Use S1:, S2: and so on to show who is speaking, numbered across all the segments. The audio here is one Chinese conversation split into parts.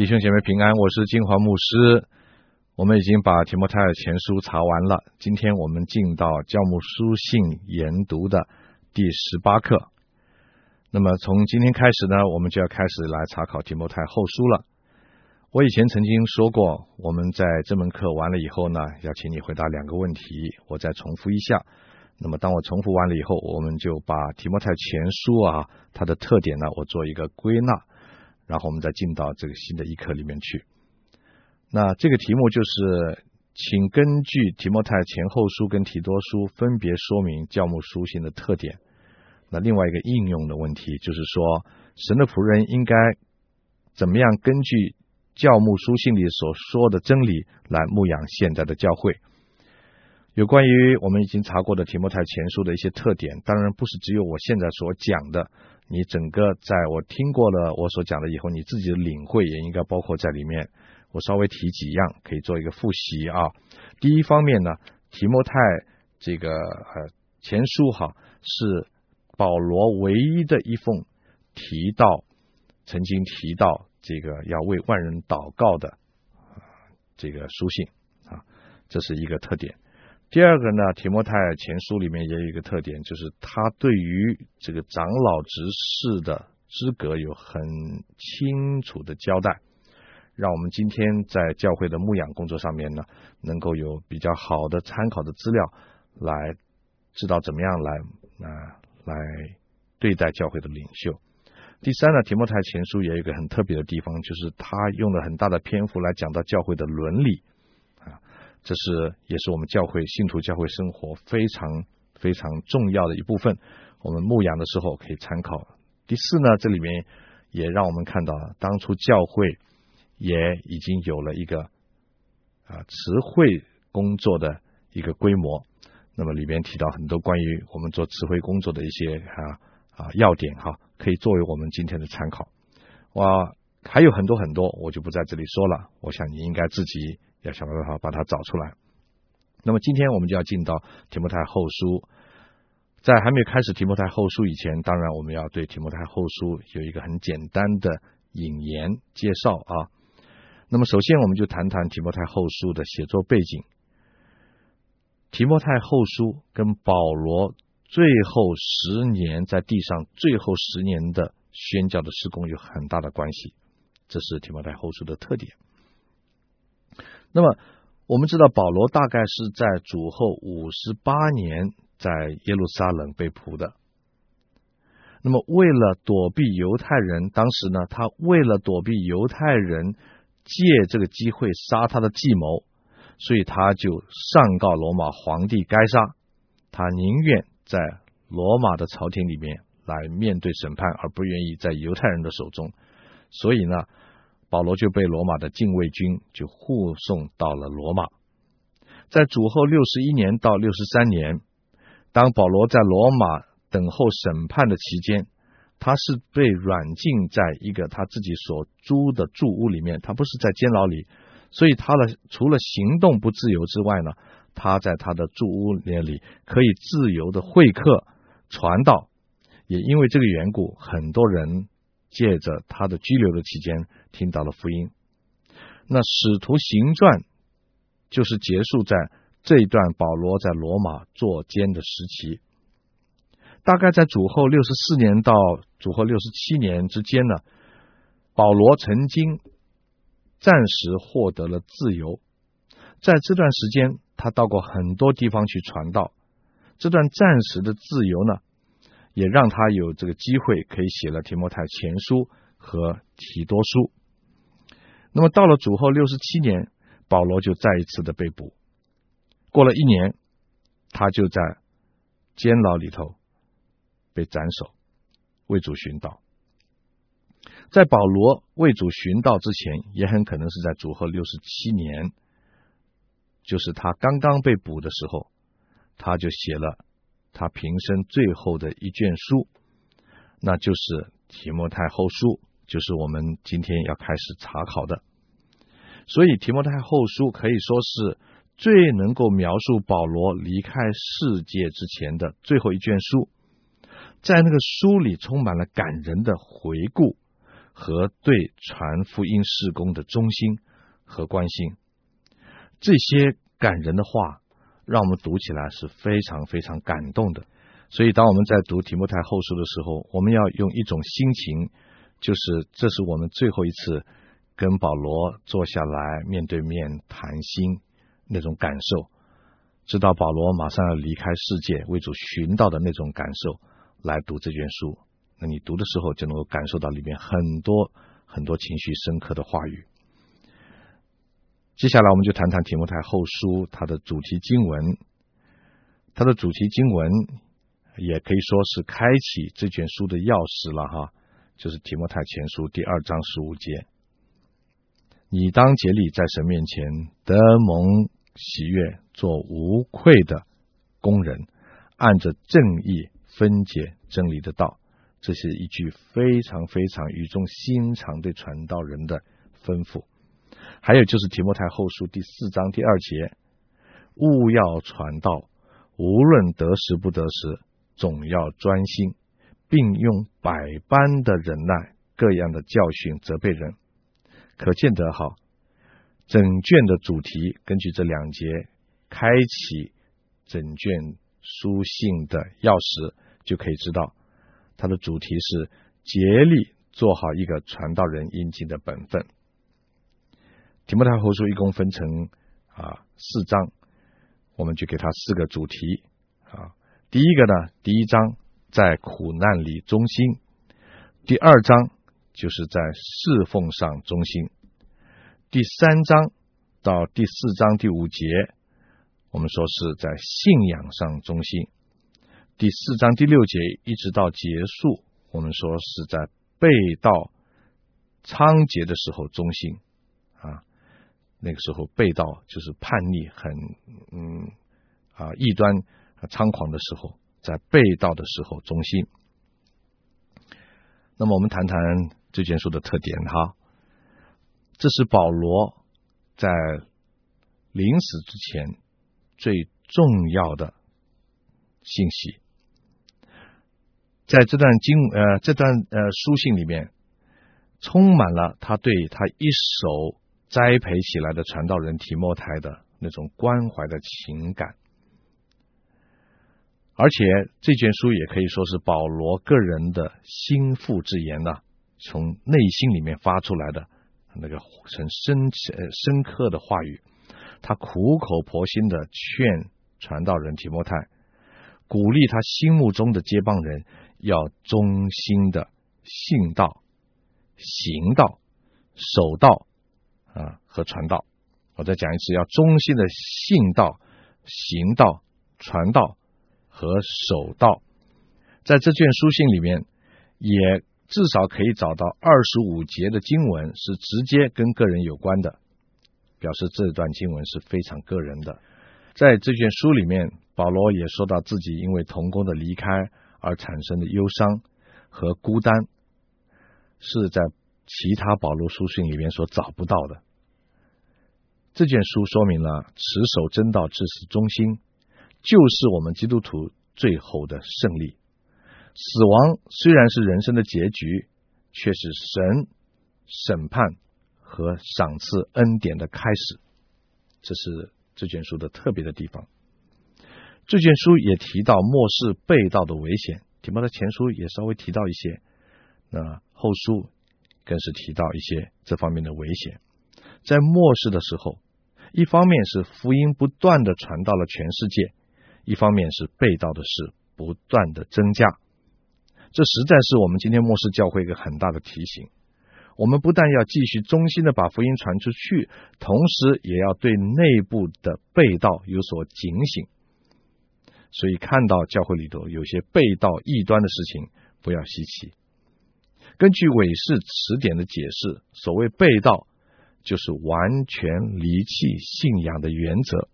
S1: 弟兄姐妹平安，我是金华牧师。我们已经把提摩太前书查完了，今天我们进到教牧书信研读的第十八课。那么从今天开始呢，我们就要开始来查考提摩太后书了。我以前曾经说过，我们在这门课完了以后呢，要请你回答两个问题，我再重复一下。那么当我重复完了以后，我们就把提摩太前书啊，它的特点呢，我做一个归纳。然后我们再进到这个新的一课里面去。那这个题目就是，请根据提摩太前后书跟提多书分别说明教牧书信的特点。那另外一个应用的问题就是说，神的仆人应该怎么样根据教牧书信里所说的真理来牧养现在的教会？有关于我们已经查过的提摩太前书的一些特点，当然不是只有我现在所讲的。你整个在我听过了我所讲的以后，你自己的领会也应该包括在里面。我稍微提几样，可以做一个复习啊。第一方面呢，提摩太这个呃前书哈是保罗唯一的一封提到曾经提到这个要为万人祷告的这个书信啊，这是一个特点。第二个呢，提摩太前书里面也有一个特点，就是他对于这个长老执事的资格有很清楚的交代，让我们今天在教会的牧养工作上面呢，能够有比较好的参考的资料，来知道怎么样来啊来对待教会的领袖。第三呢，提摩太前书也有一个很特别的地方，就是他用了很大的篇幅来讲到教会的伦理。这是也是我们教会信徒教会生活非常非常重要的一部分。我们牧养的时候可以参考。第四呢，这里面也让我们看到，当初教会也已经有了一个啊词汇工作的一个规模。那么里面提到很多关于我们做词汇工作的一些啊啊要点哈，可以作为我们今天的参考。哇，还有很多很多，我就不在这里说了。我想你应该自己。要想办法把它找出来。那么今天我们就要进到提摩太后书，在还没有开始提摩太后书以前，当然我们要对提摩太后书有一个很简单的引言介绍啊。那么首先我们就谈谈提摩太后书的写作背景。提摩太后书跟保罗最后十年在地上最后十年的宣教的施工有很大的关系，这是提摩太后书的特点。那么我们知道，保罗大概是在主后五十八年在耶路撒冷被捕的。那么为了躲避犹太人，当时呢，他为了躲避犹太人借这个机会杀他的计谋，所以他就上告罗马皇帝该杀。他宁愿在罗马的朝廷里面来面对审判，而不愿意在犹太人的手中。所以呢。保罗就被罗马的禁卫军就护送到了罗马，在主后六十一年到六十三年，当保罗在罗马等候审判的期间，他是被软禁在一个他自己所租的住屋里面，他不是在监牢里，所以他的除了行动不自由之外呢，他在他的住屋那里可以自由的会客、传道，也因为这个缘故，很多人。借着他的拘留的期间，听到了福音。那使徒行传就是结束在这一段保罗在罗马坐监的时期，大概在主后六十四年到主后六十七年之间呢。保罗曾经暂时获得了自由，在这段时间，他到过很多地方去传道。这段暂时的自由呢，也让他有这个机会可以写了提摩太前书和提多书。那么到了主后六十七年，保罗就再一次的被捕。过了一年，他就在监牢里头被斩首，为主寻道。在保罗为主寻道之前，也很可能是在主后六十七年，就是他刚刚被捕的时候，他就写了。他平生最后的一卷书，那就是提摩太后书，就是我们今天要开始查考的。所以提摩太后书可以说是最能够描述保罗离开世界之前的最后一卷书。在那个书里充满了感人的回顾，和对传福音事工的忠心和关心。这些感人的话，让我们读起来是非常非常感动的。所以，当我们在读提摩太后书的时候，我们要用一种心情，就是这是我们最后一次跟保罗坐下来面对面谈心那种感受，知道保罗马上要离开世界为主寻道的那种感受，来读这卷书。那你读的时候就能够感受到里面很多很多情绪深刻的话语。接下来，我们就谈谈提摩太后书它的主题经文，它的主题经文。也可以说是开启这卷书的钥匙了哈，就是提摩太前书第二章十五节，你当竭力在神面前得蒙喜悦，做无愧的工人，按着正义分解真理的道。这是一句非常非常语重心长对传道人的吩咐。还有就是提摩太后书第四章第二节，务要传道，无论得时不得时。总要专心，并用百般的忍耐、各样的教训责备人，可见得好。整卷的主题，根据这两节开启整卷书信的钥匙，就可以知道，它的主题是竭力做好一个传道人应尽的本分。提摩太后书一共分成啊四章，我们就给它四个主题啊。第一个呢，第一章在苦难里中心；第二章就是在侍奉上中心；第三章到第四章第五节，我们说是在信仰上中心；第四章第六节一直到结束，我们说是在背道猖獗的时候中心。那个时候背道就是叛逆很，嗯啊异端。猖狂的时候，在背道的时候中心。那么，我们谈谈这卷书的特点哈。这是保罗在临死之前最重要的信息。在这段经呃这段呃书信里面，充满了他对他一手栽培起来的传道人提摩太的那种关怀的情感。而且这卷书也可以说是保罗个人的心腹之言呐、从内心里面发出来的那个很深呃深刻的话语，他苦口婆心的劝传道人提摩太，鼓励他心目中的接棒人要忠心的信道、行道、守道啊和传道。我再讲一次，要忠心的信道、行道、传道。和守道，在这卷书信里面，也至少可以找到二十五节的经文是直接跟个人有关的，表示这段经文是非常个人的。在这卷书里面，保罗也说到自己因为童工的离开而产生的忧伤和孤单，是在其他保罗书信里面所找不到的。这卷书说明了持守真道，至死忠心。就是我们基督徒最后的胜利。死亡虽然是人生的结局，却是神审判和赏赐恩典的开始。这是这卷书的特别的地方。这卷书也提到末世被盗的危险，提摩太前书也稍微提到一些，那后书更是提到一些这方面的危险。在末世的时候，一方面是福音不断的传到了全世界。一方面是背道的事不断的增加，这实在是我们今天末世教会一个很大的提醒。我们不但要继续忠心的把福音传出去，同时也要对内部的背道有所警醒。所以看到教会里头有些背道异端的事情，不要稀奇。根据韦氏词典的解释，所谓背道，就是完全离弃信仰的原则。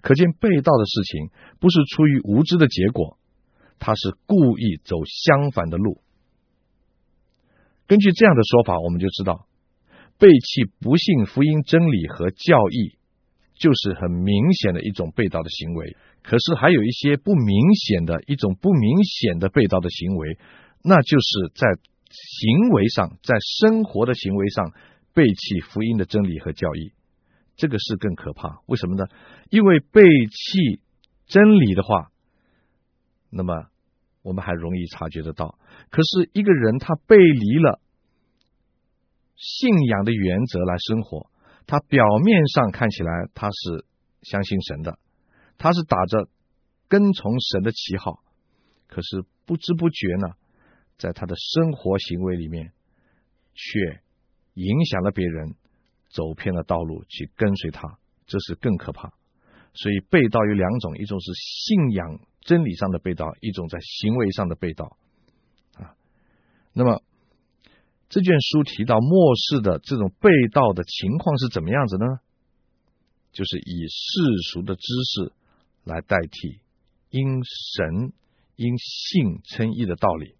S1: 可见背道的事情不是出于无知的结果，他是故意走相反的路。根据这样的说法，我们就知道背弃不信福音真理和教义，就是很明显的一种背道的行为。可是还有一些不明显的一种不明显的背道的行为，那就是在行为上，在生活的行为上背弃福音的真理和教义，这个是更可怕。为什么呢？因为背弃真理的话，那么我们还容易察觉得到。可是一个人他背离了信仰的原则来生活，他表面上看起来他是相信神的，他是打着跟从神的旗号，可是不知不觉呢，在他的生活行为里面，却影响了别人，走偏了道路去跟随他，这是更可怕。所以背道有两种，一种是信仰真理上的背道，一种在行为上的背道。啊，那么这卷书提到末世的这种背道的情况是怎么样子呢？就是以世俗的知识来代替因神因信称义的道理。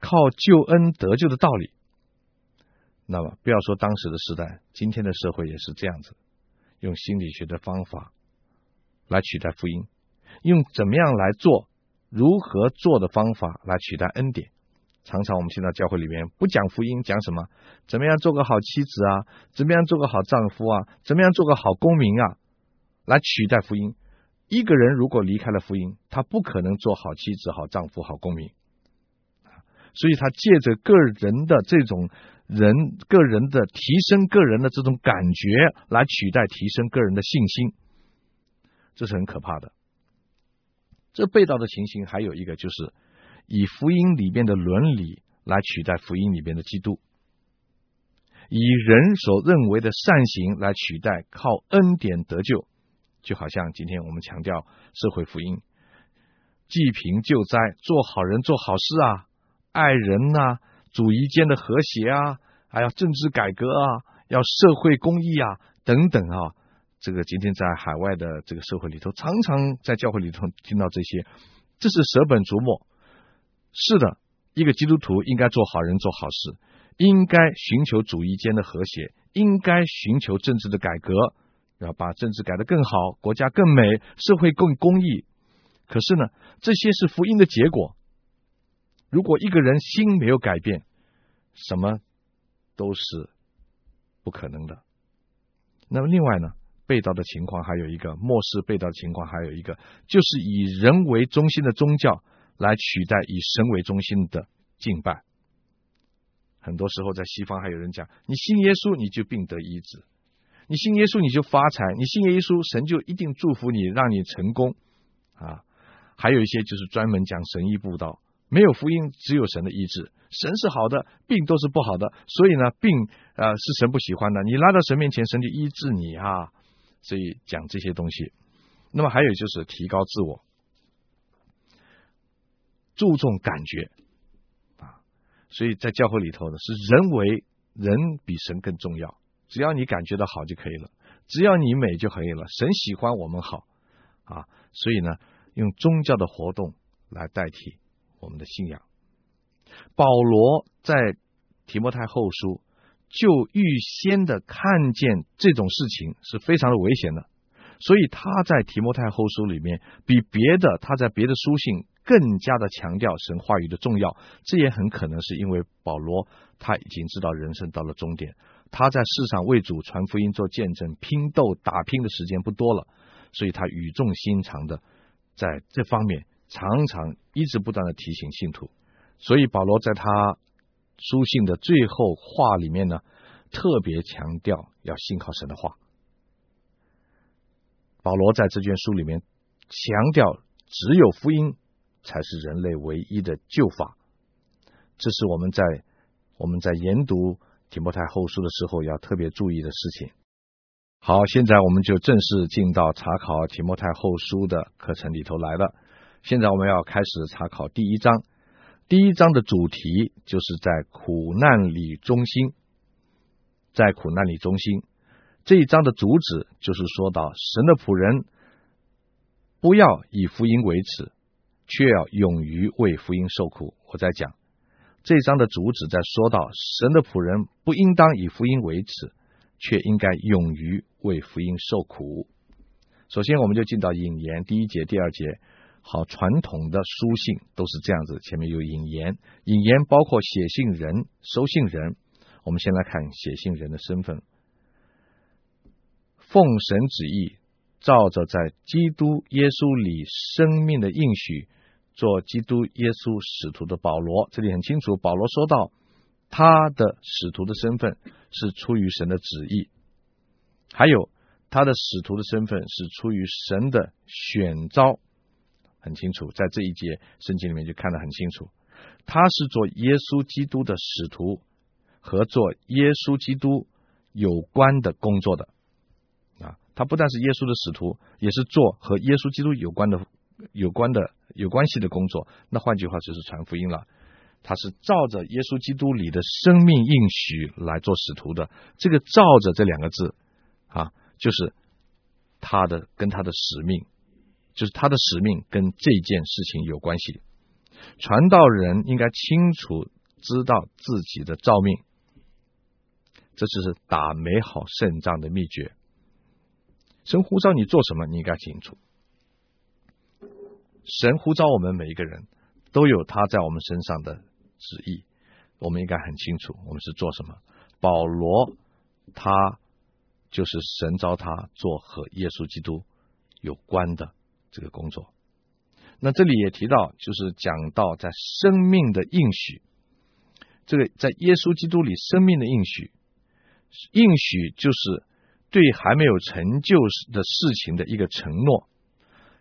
S1: 靠救恩得救的道理，那么不要说当时的时代，今天的社会也是这样子，用心理学的方法来取代福音，用怎么样来做、如何做的方法来取代恩典。常常我们听到教会里面不讲福音，讲什么？怎么样做个好妻子啊？怎么样做个好丈夫啊？怎么样做个好公民啊？来取代福音。一个人如果离开了福音，他不可能做好妻子、好丈夫、好公民。所以他借着个人的这种人个人的提升个人的这种感觉来取代提升个人的信心，这是很可怕的。这背道的情形还有一个就是以福音里边的伦理来取代福音里边的基督，以人所认为的善行来取代靠恩典得救，就好像今天我们强调社会福音，济贫救灾，做好人做好事啊。爱人呐、主义间的和谐啊，还要政治改革啊，要社会公义啊，等等啊，这个今天在海外的这个社会里头，常常在教会里头听到这些，这是舍本逐末。是的，一个基督徒应该做好人做好事，应该寻求主义间的和谐，应该寻求政治的改革，要把政治改得更好，国家更美，社会更公义。可是呢，这些是福音的结果。如果一个人心没有改变，什么都是不可能的。那么另外呢，被道的情况还有一个，末世背道的情况还有一个，就是以人为中心的宗教来取代以神为中心的敬拜。很多时候在西方还有人讲，你信耶稣你就病得医治，你信耶稣你就发财，你信耶稣神就一定祝福你，让你成功啊。还有一些就是专门讲神医布道。没有福音，只有神的医治。神是好的，病都是不好的。所以呢，病呃是神不喜欢的。你拉到神面前，神就医治你啊。所以讲这些东西。那么还有就是提高自我，注重感觉啊。所以在教会里头呢，是人为人比神更重要。只要你感觉到好就可以了，只要你美就可以了。神喜欢我们好啊。所以呢，用宗教的活动来代替。我们的信仰，保罗在提摩太后书就预先的看见这种事情是非常的危险的，所以他在提摩太后书里面比别的他在别的书信更加的强调神话语的重要。这也很可能是因为保罗他已经知道人生到了终点，他在世上为主传福音做见证、拼斗打拼的时间不多了，所以他语重心长的在这方面。常常一直不断的提醒信徒，所以保罗在他书信的最后话里面呢，特别强调要信靠神的话。保罗在这卷书里面强调，只有福音才是人类唯一的救法。这是我们在我们在研读提摩太后书的时候要特别注意的事情。好，现在我们就正式进到查考提摩太后书的课程里头来了。现在我们要开始查考第一章。第一章的主题就是在苦难里中心，在苦难里中心。这一章的主旨就是说到神的仆人不要以福音为耻，却要勇于为福音受苦。我在讲这一章的主旨，在说到神的仆人不应当以福音为耻，却应该勇于为福音受苦。首先，我们就进到引言第一节、第二节。好，传统的书信都是这样子，前面有引言，引言包括写信人、收信人。我们先来看写信人的身份，奉神旨意，照着在基督耶稣里生命的应许，做基督耶稣使徒的保罗。这里很清楚，保罗说到他的使徒的身份是出于神的旨意，还有他的使徒的身份是出于神的选召，很清楚，在这一节圣经里面就看得很清楚，他是做耶稣基督的使徒。和做耶稣基督有关的工作的啊，他不但是耶稣的使徒，也是做和耶稣基督有关的、有关的、有关系的工作。那换句话就是传福音了。他是照着耶稣基督里的生命应许来做使徒的。这个“照着”这两个字啊，就是他的跟他的使命，就是他的使命跟这件事情有关系。传道人应该清楚知道自己的召命。这就是打美好胜仗的秘诀。神呼召你做什么，你应该清楚。神呼召我们每一个人都有他在我们身上的旨意，我们应该很清楚我们是做什么。保罗他就是神召他做和耶稣基督有关的这个工作。那这里也提到，就是讲到在生命的应许，这个在耶稣基督里生命的应许。应许就是对还没有成就的事情的一个承诺，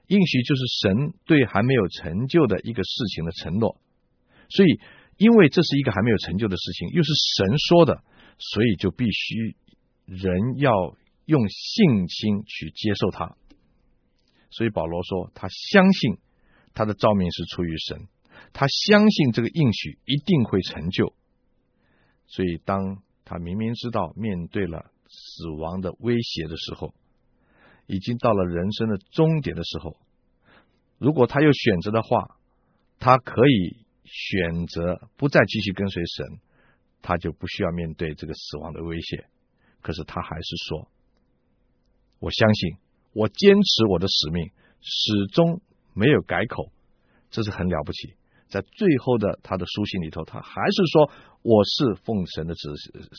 S1: 应许就是神对还没有成就的一个事情的承诺。所以，因为这是一个还没有成就的事情，又是神说的，所以就必须人要用信心去接受它。所以保罗说，他相信他的召命是出于神，他相信这个应许一定会成就。所以当。他明明知道面对了死亡的威胁的时候，已经到了人生的终点的时候，如果他有选择的话，他可以选择不再继续跟随神，他就不需要面对这个死亡的威胁。可是他还是说：“我相信，我坚持我的使命，始终没有改口，这是很了不起。”在最后的他的书信里头，他还是说，我是奉神的旨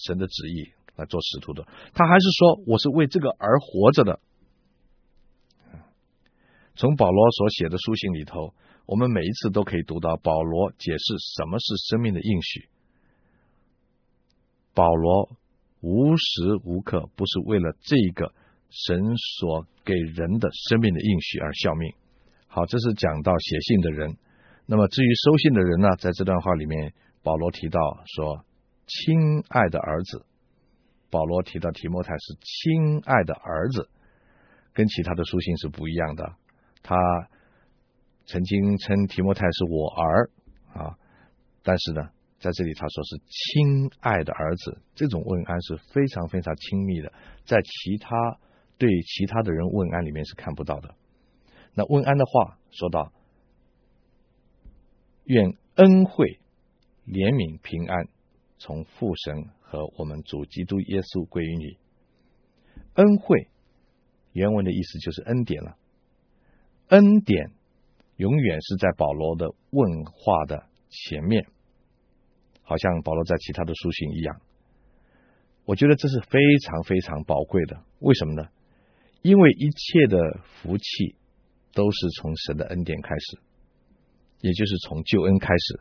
S1: 神的旨意来做使徒的。他还是说，我是为这个而活着的。从保罗所写的书信里头，我们每一次都可以读到保罗解释什么是生命的应许。保罗无时无刻不是为了这个神所给人的生命的应许而效命。好，这是讲到写信的人。那么至于收信的人呢，在这段话里面，保罗提到说：“亲爱的儿子。”保罗提到提摩太是亲爱的儿子，跟其他的书信是不一样的。他曾经称提摩太是我儿啊，但是呢，在这里他说是亲爱的儿子，这种问安是非常非常亲密的，在其他对其他的人问安里面是看不到的。那问安的话说到。愿恩惠、怜悯、平安，从父神和我们主基督耶稣归于你。恩惠原文的意思就是恩典了。恩典永远是在保罗的问话的前面，好像保罗在其他的书信一样。我觉得这是非常非常宝贵的。为什么呢？因为一切的福气都是从神的恩典开始。也就是从救恩开始，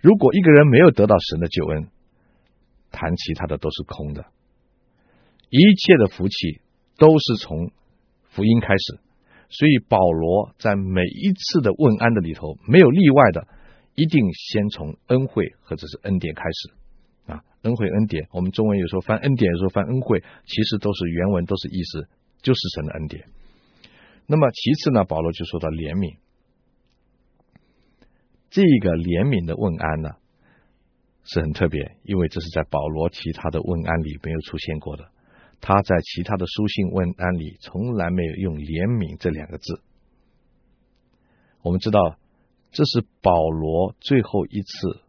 S1: 如果一个人没有得到神的救恩，谈其他的都是空的。一切的福气都是从福音开始，所以保罗在每一次的问安的里头，没有例外的，一定先从恩惠或者是恩典开始啊。恩惠恩典，我们中文有时候翻恩典，有时候翻恩惠，其实都是原文都是意思，就是神的恩典。那么其次呢，保罗就说到怜悯。这个怜悯的问安呢，是很特别，因为这是在保罗其他的问安里没有出现过的。他在其他的书信问安里从来没有用“怜悯”这两个字。我们知道，这是保罗最后一次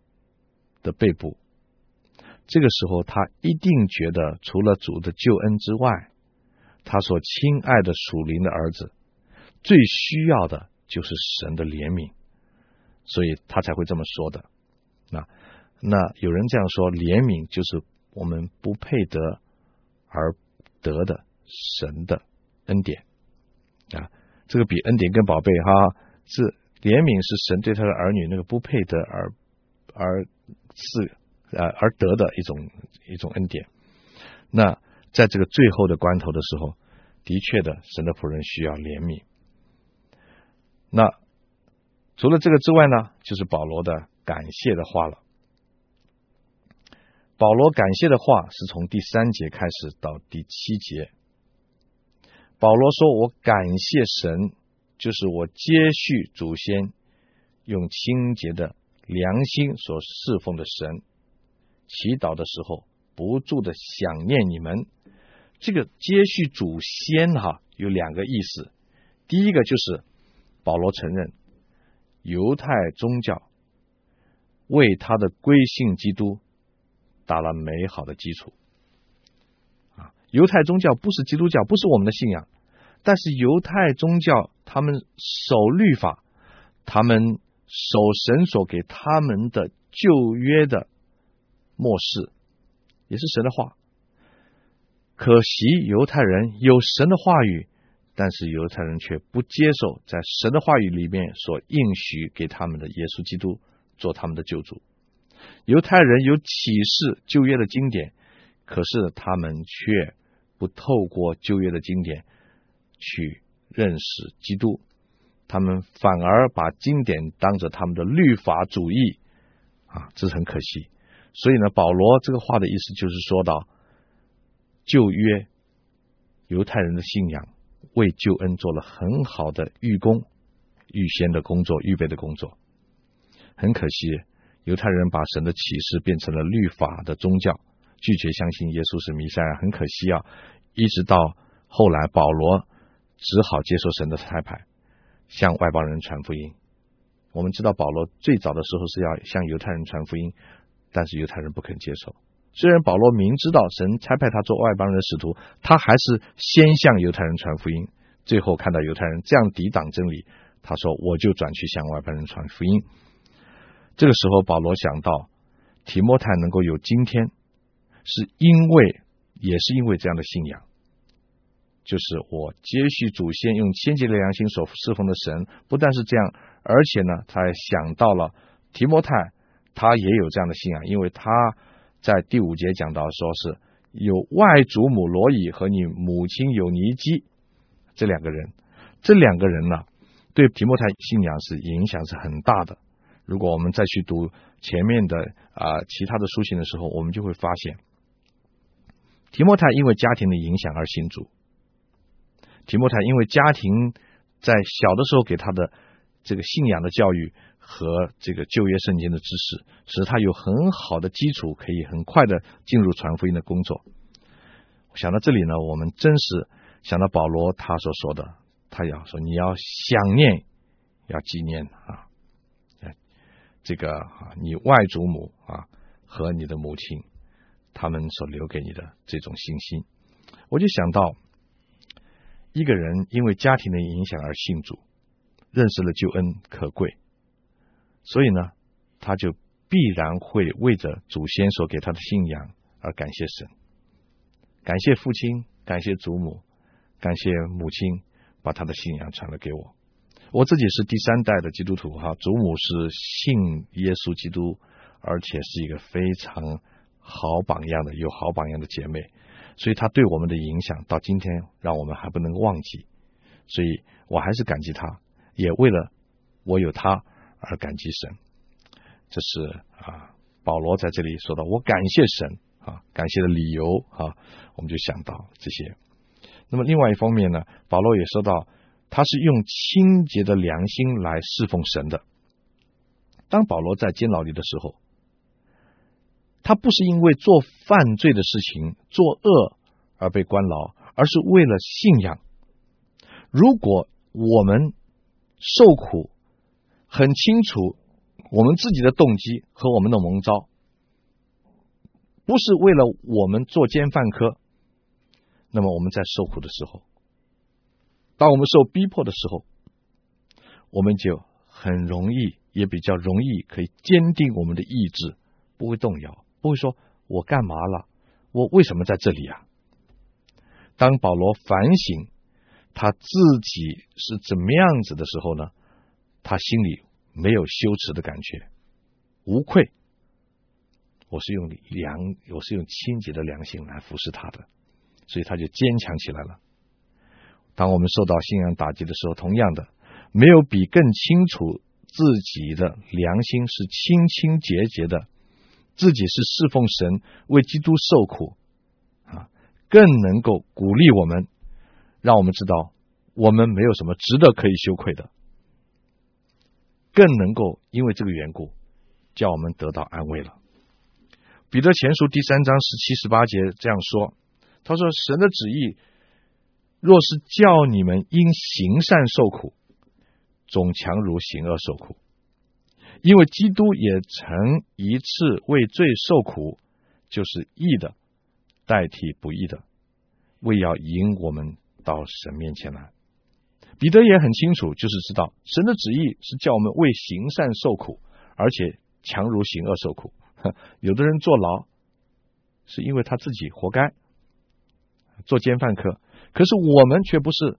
S1: 的被捕。这个时候，他一定觉得，除了主的救恩之外，他所亲爱的属灵的儿子最需要的就是神的怜悯，所以他才会这么说的。那那有人这样说，怜悯就是我们不配得而得的神的恩典啊，这个比恩典更宝贝哈，是怜悯是神对他的儿女那个不配得而而是呃而得的一种一种恩典。那在这个最后的关头的时候，的确的，神的仆人需要怜悯。那除了这个之外呢，就是保罗的感谢的话了。保罗感谢的话是从第三节开始到第七节。保罗说：“我感谢神，就是我接续祖先用清洁的良心所侍奉的神。祈祷的时候，不住的想念你们。这个接续祖先哈，有两个意思。第一个就是保罗承认犹太宗教为他的归信基督。”打了美好的基础啊！犹太宗教不是基督教，不是我们的信仰，但是犹太宗教他们守律法，他们守神所给他们的旧约的末世，也是神的话。可惜犹太人有神的话语，但是犹太人却不接受在神的话语里面所应许给他们的耶稣基督做他们的救主。犹太人有启示旧约的经典，可是他们却不透过旧约的经典去认识基督，他们反而把经典当着他们的律法主义啊，这很可惜。所以呢，保罗这个话的意思就是说到旧约犹太人的信仰为救恩做了很好的预工、预先的工作、预备的工作，很可惜。犹太人把神的启示变成了律法的宗教，拒绝相信耶稣是弥赛亚。很可惜啊，一直到后来，保罗只好接受神的差派，向外邦人传福音。我们知道保罗最早的时候是要向犹太人传福音，但是犹太人不肯接受。虽然保罗明知道神差派他做外邦人的使徒，他还是先向犹太人传福音。最后看到犹太人这样抵挡真理，他说：“我就转去向外邦人传福音。”这个时候，保罗想到提摩太能够有今天，是因为也是因为这样的信仰，就是我接续祖先用清洁的良心所侍奉的神。不但是这样，而且呢，他还想到了提摩太，他也有这样的信仰，因为他在第五节讲到说是有外祖母罗伊和你母亲有尼基这两个人，这两个人呢，对提摩太信仰是影响是很大的。如果我们再去读前面的啊、其他的书信的时候，我们就会发现，提摩太因为家庭的影响而信主。提摩太因为家庭在小的时候给他的这个信仰的教育和这个旧约圣经的知识，使他有很好的基础，可以很快的进入传福音的工作。想到这里呢，我们真是想到保罗他所说的，他要说你要想念，要纪念啊。这个啊，你外祖母啊和你的母亲，他们所留给你的这种信心，我就想到，一个人因为家庭的影响而信主，认识了救恩可贵，所以呢，他就必然会为着祖先所给他的信仰而感谢神，感谢父亲，感谢祖母，感谢母亲，把他的信仰传了给我。我自己是第三代的基督徒哈，祖母是信耶稣基督，而且是一个非常好榜样的、有好榜样的姐妹，所以她对我们的影响到今天让我们还不能忘记，所以我还是感激她，也为了我有她而感激神。这是啊，保罗在这里说到我感谢神啊，感谢的理由啊，我们就想到这些。那么另外一方面呢，保罗也说到。他是用清洁的良心来侍奉神的。当保罗在监牢里的时候，他不是因为做犯罪的事情、作恶而被关牢，而是为了信仰。如果我们受苦，很清楚我们自己的动机和我们的蒙招，不是为了我们作奸犯科，那么我们在受苦的时候。当我们受逼迫的时候，我们就很容易，也比较容易可以坚定我们的意志，不会动摇，不会说我干嘛了，我为什么在这里啊？当保罗反省他自己是怎么样子的时候呢，他心里没有羞耻的感觉，无愧。我是用良，我是用清洁的良心来服侍他的，所以他就坚强起来了。当我们受到信仰打击的时候，同样的，没有比更清楚自己的良心是清清洁洁的，自己是侍奉神、为基督受苦啊，更能够鼓励我们，让我们知道我们没有什么值得可以羞愧的，更能够因为这个缘故，叫我们得到安慰了。彼得前书第三章十七、十八节这样说：“他说，神的旨意若是叫你们因行善受苦，总强如行恶受苦。因为基督也曾一次为罪受苦，就是义的代替不义的，为要引我们到神面前来。彼得也很清楚，就是知道神的旨意是叫我们为行善受苦，而且强如行恶受苦。”有的人坐牢，是因为他自己活该，做奸犯科。可是我们却不是，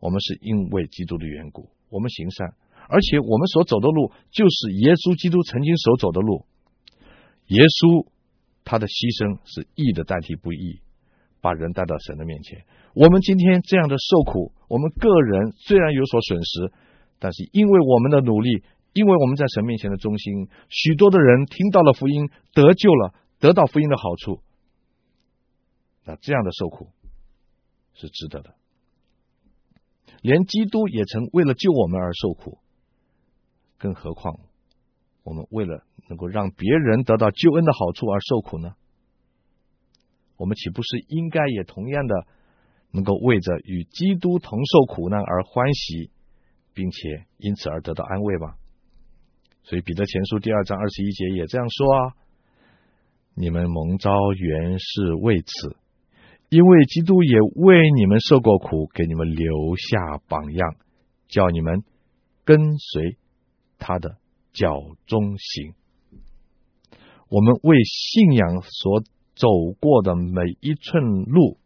S1: 我们是因为基督的缘故，我们行善，而且我们所走的路就是耶稣基督曾经所走的路。耶稣他的牺牲是义的代替不义，把人带到神的面前。我们今天这样的受苦，我们个人虽然有所损失，但是因为我们的努力。因为我们在神面前的忠心，许多的人听到了福音，得救了，得到福音的好处。那这样的受苦是值得的。连基督也曾为了救我们而受苦，更何况我们为了能够让别人得到救恩的好处而受苦呢？我们岂不是应该也同样的能够为着与基督同受苦难而欢喜，并且因此而得到安慰吗？所以彼得前书第二章二十一节也这样说啊：你们蒙召原是为此，因为基督也为你们受过苦，给你们留下榜样，叫你们跟随他的脚中行。我们为信仰所走过的每一寸路，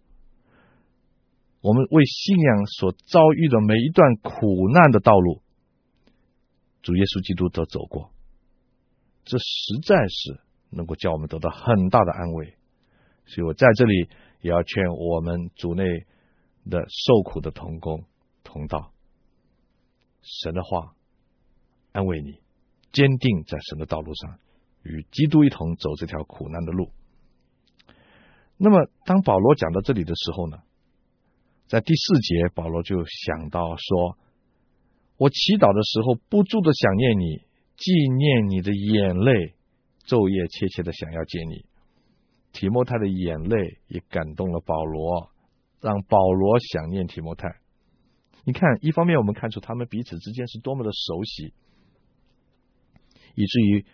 S1: 我们为信仰所遭遇的每一段苦难的道路。主耶稣基督都走过，这实在是能够叫我们得到很大的安慰。所以我在这里也要劝我们主内的受苦的同工同道，神的话安慰你，坚定在神的道路上，与基督一同走这条苦难的路。那么，当保罗讲到这里的时候呢，在第四节，保罗就想到说。我祈祷的时候，不住的想念你，纪念你的眼泪，昼夜切切的想要见你。提摩太的眼泪也感动了保罗，让保罗想念提摩太。你看，一方面我们看出他们彼此之间是多么的熟悉，以至于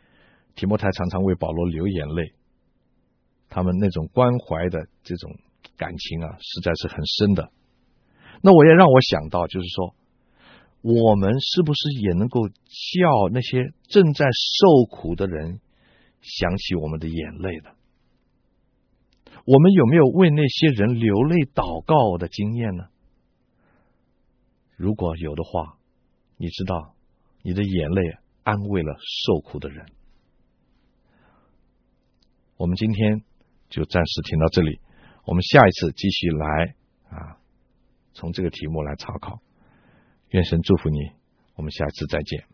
S1: 提摩太常常为保罗流眼泪。他们那种关怀的这种感情啊，实在是很深的。那我也让我想到，就是说。我们是不是也能够叫那些正在受苦的人想起我们的眼泪呢？我们有没有为那些人流泪祷告的经验呢？如果有的话，你知道你的眼泪安慰了受苦的人。我们今天就暂时停到这里，我们下一次继续来啊，从这个题目来查考。愿神祝福你，我们下次再见。